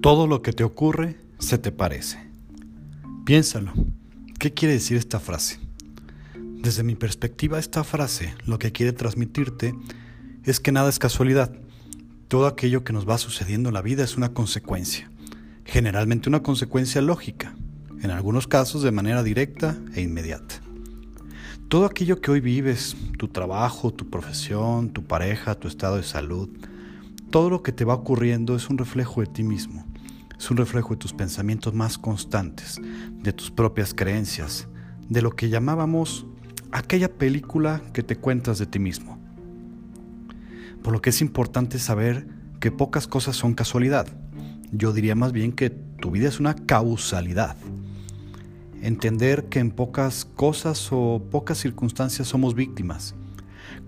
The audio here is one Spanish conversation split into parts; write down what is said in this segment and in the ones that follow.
Todo lo que te ocurre se te parece. Piénsalo. ¿Qué quiere decir esta frase? Desde mi perspectiva, esta frase lo que quiere transmitirte es que nada es casualidad. Todo aquello que nos va sucediendo en la vida es una consecuencia. Generalmente una consecuencia lógica, en algunos casos de manera directa e inmediata. Todo aquello que hoy vives, tu trabajo, tu profesión, tu pareja, tu estado de salud, todo lo que te va ocurriendo es un reflejo de ti mismo es un reflejo de tus pensamientos más constantes, de tus propias creencias, de lo que llamábamos aquella película que te cuentas de ti mismo. Por lo que es importante saber que pocas cosas son casualidad. Yo diría más bien que tu vida es una causalidad. Entender que en pocas cosas o pocas circunstancias somos víctimas.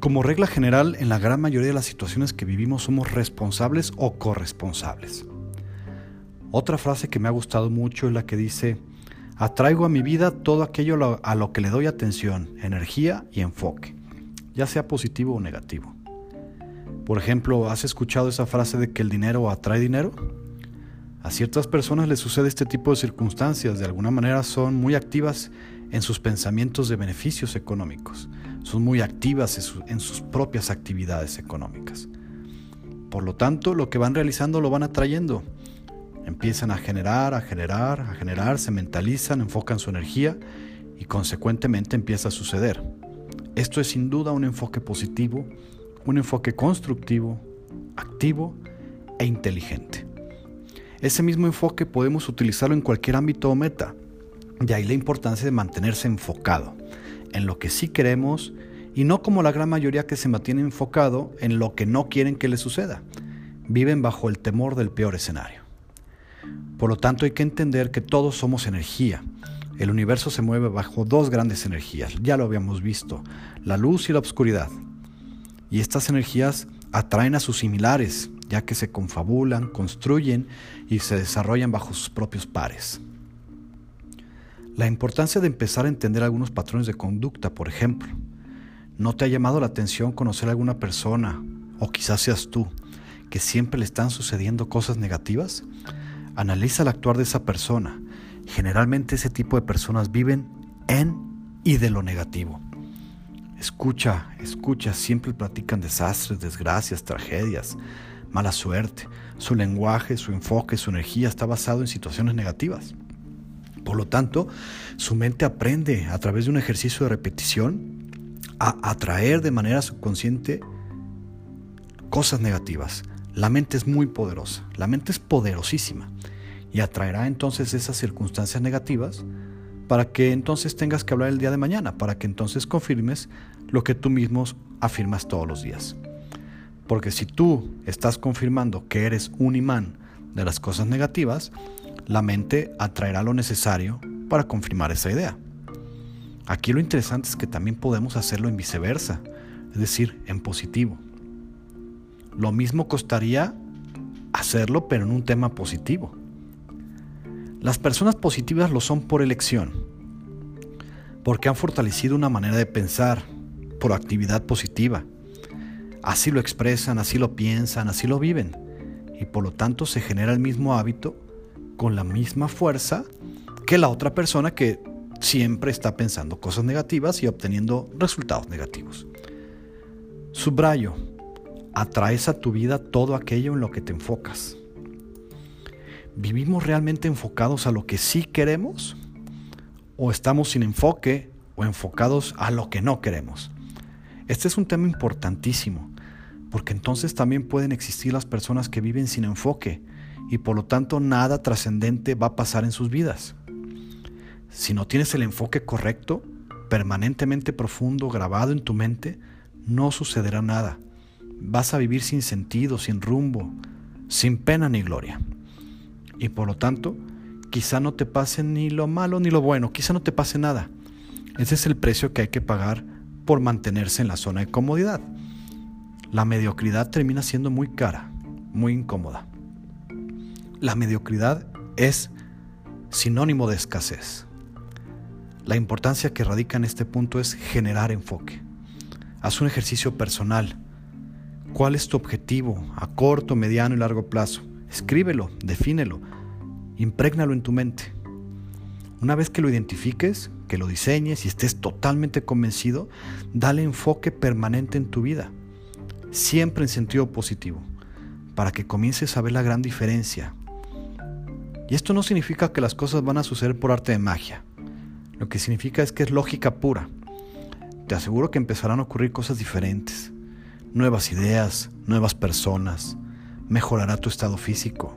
Como regla general, en la gran mayoría de las situaciones que vivimos somos responsables o corresponsables. Otra frase que me ha gustado mucho es la que dice, atraigo a mi vida todo aquello a lo que le doy atención, energía y enfoque, ya sea positivo o negativo. Por ejemplo, ¿has escuchado esa frase de que el dinero atrae dinero? A ciertas personas les sucede este tipo de circunstancias, de alguna manera son muy activas en sus pensamientos de beneficios económicos, son muy activas en, sus propias actividades económicas. Por lo tanto, lo que van realizando lo van atrayendo Empiezan a generar, a generar, a generar, se mentalizan, enfocan su energía y consecuentemente empieza a suceder. Esto es sin duda un enfoque positivo, un enfoque constructivo, activo e inteligente. Ese mismo enfoque podemos utilizarlo en cualquier ámbito o meta. De ahí la importancia de mantenerse enfocado en lo que sí queremos y no como la gran mayoría que se mantiene enfocado en lo que no quieren que le suceda. Viven bajo el temor del peor escenario. Por lo tanto, hay que entender que todos somos energía. El universo se mueve bajo dos grandes energías, ya lo habíamos visto, la luz y la oscuridad. Y estas energías atraen a sus similares, ya que se confabulan, construyen y se desarrollan bajo sus propios pares. La importancia de empezar a entender algunos patrones de conducta, por ejemplo. ¿No te ha llamado la atención conocer a alguna persona, o quizás seas tú, que siempre le están sucediendo cosas negativas? Analiza el actuar de esa persona. Generalmente ese tipo de personas viven en y de lo negativo. Escucha, escucha, siempre platican desastres, desgracias, tragedias, mala suerte. Su lenguaje, su enfoque, su energía está basado en situaciones negativas. Por lo tanto, su mente aprende a través de un ejercicio de repetición a atraer de manera subconsciente cosas negativas. La mente es muy poderosa, la mente es poderosísima y atraerá entonces esas circunstancias negativas para que entonces tengas que hablar el día de mañana, para que entonces confirmes lo que tú mismo afirmas todos los días. Porque si tú estás confirmando que eres un imán de las cosas negativas, la mente atraerá lo necesario para confirmar esa idea. Aquí lo interesante es que también podemos hacerlo en viceversa, es decir, en positivo. Lo mismo costaría hacerlo, pero en un tema positivo. Las personas positivas lo son por elección, porque han fortalecido una manera de pensar, por actividad positiva. Así lo expresan, así lo piensan, así lo viven, y por lo tanto se genera el mismo hábito con la misma fuerza que la otra persona que siempre está pensando cosas negativas y obteniendo resultados negativos. Subrayo, atraes a tu vida todo aquello en lo que te enfocas. ¿Vivimos realmente enfocados a lo que sí queremos? ¿O estamos sin enfoque o enfocados a lo que no queremos? Este es un tema importantísimo, porque entonces también pueden existir las personas que viven sin enfoque y por lo tanto nada trascendente va a pasar en sus vidas. Si no tienes el enfoque correcto, permanentemente profundo, grabado en tu mente, no sucederá nada vas a vivir sin sentido, sin rumbo, sin pena ni gloria. Y por lo tanto, quizá no te pase ni lo malo ni lo bueno, quizá no te pase nada. Ese es el precio que hay que pagar por mantenerse en la zona de comodidad. La mediocridad termina siendo muy cara, muy incómoda. La mediocridad es sinónimo de escasez. La importancia que radica en este punto es generar enfoque. Haz un ejercicio personal ¿Cuál es tu objetivo a corto, mediano y largo plazo? Escríbelo, defínelo, imprégnalo en tu mente. Una vez que lo identifiques, que lo diseñes y estés totalmente convencido, dale enfoque permanente en tu vida, siempre en sentido positivo, para que comiences a ver la gran diferencia. Y esto no significa que las cosas van a suceder por arte de magia. Lo que significa es que es lógica pura. Te aseguro que empezarán a ocurrir cosas diferentes, nuevas ideas, nuevas personas, mejorará tu estado físico,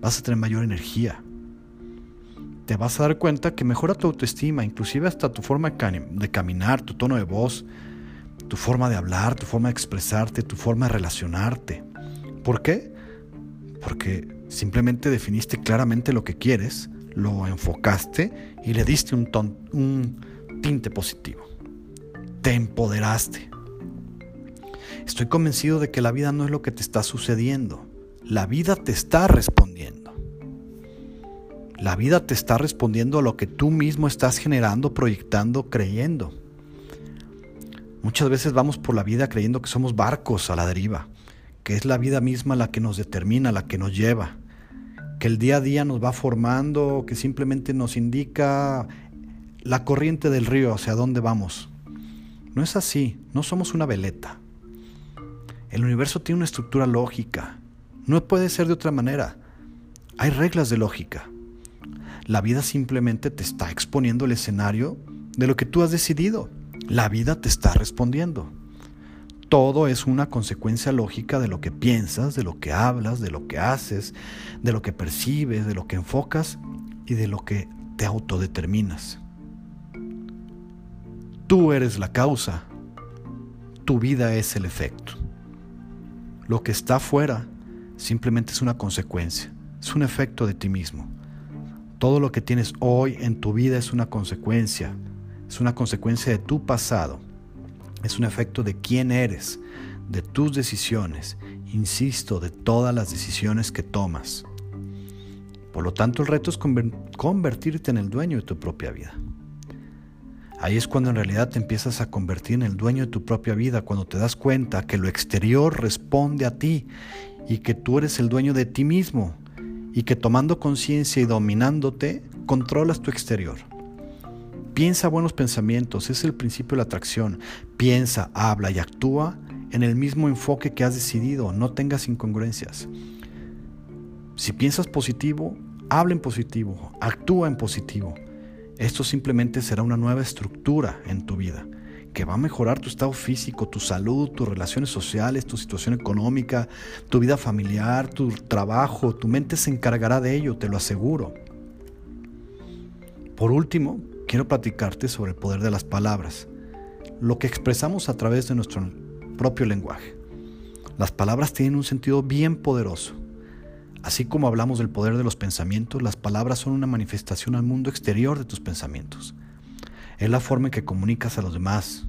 vas a tener mayor energía, te vas a dar cuenta que mejora tu autoestima, inclusive hasta tu forma de caminar, tu tono de voz, tu forma de hablar, tu forma de expresarte, tu forma de relacionarte. ¿Por qué? Porque simplemente definiste claramente lo que quieres, lo enfocaste y le diste un, un tinte positivo. Te empoderaste. Estoy convencido de que la vida no es lo que te está sucediendo. La vida te está respondiendo. La vida te está respondiendo a lo que tú mismo estás generando, proyectando, creyendo. Muchas veces vamos por la vida creyendo que somos barcos a la deriva, que es la vida misma la que nos determina, la que nos lleva, que el día a día nos va formando, que simplemente nos indica la corriente del río hacia dónde vamos. No es así, no somos una veleta. El universo tiene una estructura lógica, no puede ser de otra manera. Hay reglas de lógica. La vida simplemente te está exponiendo el escenario de lo que tú has decidido. La vida te está respondiendo. Todo es una consecuencia lógica de lo que piensas, de lo que hablas, de lo que haces, de lo que percibes, de lo que enfocas y de lo que te autodeterminas. Tú eres la causa, tu vida es el efecto. Lo que está afuera simplemente es una consecuencia, es un efecto de ti mismo. Todo lo que tienes hoy en tu vida es una consecuencia, es una consecuencia de tu pasado, es un efecto de quién eres, de tus decisiones, insisto, de todas las decisiones que tomas. Por lo tanto, el reto es convertirte en el dueño de tu propia vida. Ahí es cuando en realidad te empiezas a convertir en el dueño de tu propia vida, cuando te das cuenta que lo exterior responde a ti y que tú eres el dueño de ti mismo y que tomando conciencia y dominándote, controlas tu exterior. Piensa buenos pensamientos, es el principio de la atracción. Piensa, habla y actúa en el mismo enfoque que has decidido, no tengas incongruencias. Si piensas positivo, habla en positivo, actúa en positivo. Esto simplemente será una nueva estructura en tu vida que va a mejorar tu estado físico, tu salud, tus relaciones sociales, tu situación económica, tu vida familiar, tu trabajo. Tu mente se encargará de ello, te lo aseguro. Por último, quiero platicarte sobre el poder de las palabras, lo que expresamos a través de nuestro propio lenguaje. Las palabras tienen un sentido bien poderoso. Así como hablamos del poder de los pensamientos, las palabras son una manifestación al mundo exterior de tus pensamientos. Es la forma en que comunicas a los demás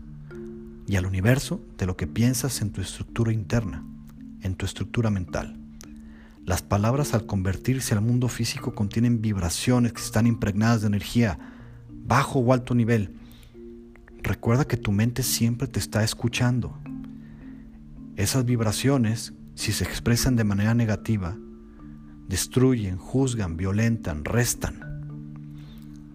y al universo de lo que piensas en tu estructura interna, en tu estructura mental. Las palabras al convertirse al mundo físico contienen vibraciones que están impregnadas de energía, bajo o alto nivel. Recuerda que tu mente siempre te está escuchando. Esas vibraciones, si se expresan de manera negativa, destruyen, juzgan, violentan, restan.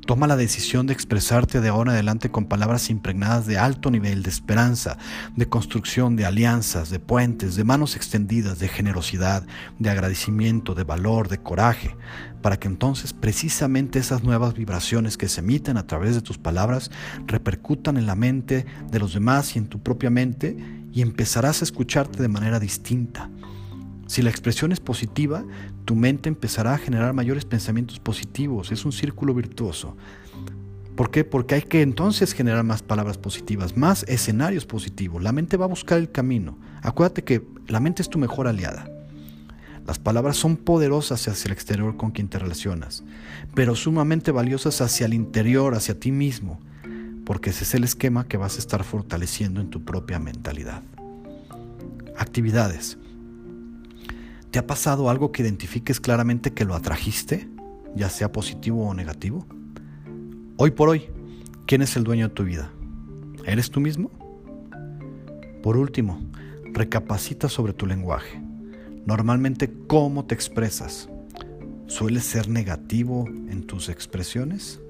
Toma la decisión de expresarte de ahora en adelante con palabras impregnadas de alto nivel, de esperanza, de construcción, de alianzas, de puentes, de manos extendidas, de generosidad, de agradecimiento, de valor, de coraje, para que entonces precisamente esas nuevas vibraciones que se emiten a través de tus palabras repercutan en la mente de los demás y en tu propia mente y empezarás a escucharte de manera distinta si la expresión es positiva, tu mente empezará a generar mayores pensamientos positivos. Es un círculo virtuoso. ¿Por qué? Porque hay que entonces generar más palabras positivas, más escenarios positivos. La mente va a buscar el camino. Acuérdate que la mente es tu mejor aliada. Las palabras son poderosas hacia el exterior con quien te relacionas, pero sumamente valiosas hacia el interior, hacia ti mismo, porque ese es el esquema que vas a estar fortaleciendo en tu propia mentalidad. Actividades. ¿Te ha pasado algo que identifiques claramente que lo atrajiste, ya sea positivo o negativo? Hoy por hoy, ¿quién es el dueño de tu vida? ¿Eres tú mismo? Por último, recapacita sobre tu lenguaje. Normalmente, ¿cómo te expresas? ¿Sueles ser negativo en tus expresiones?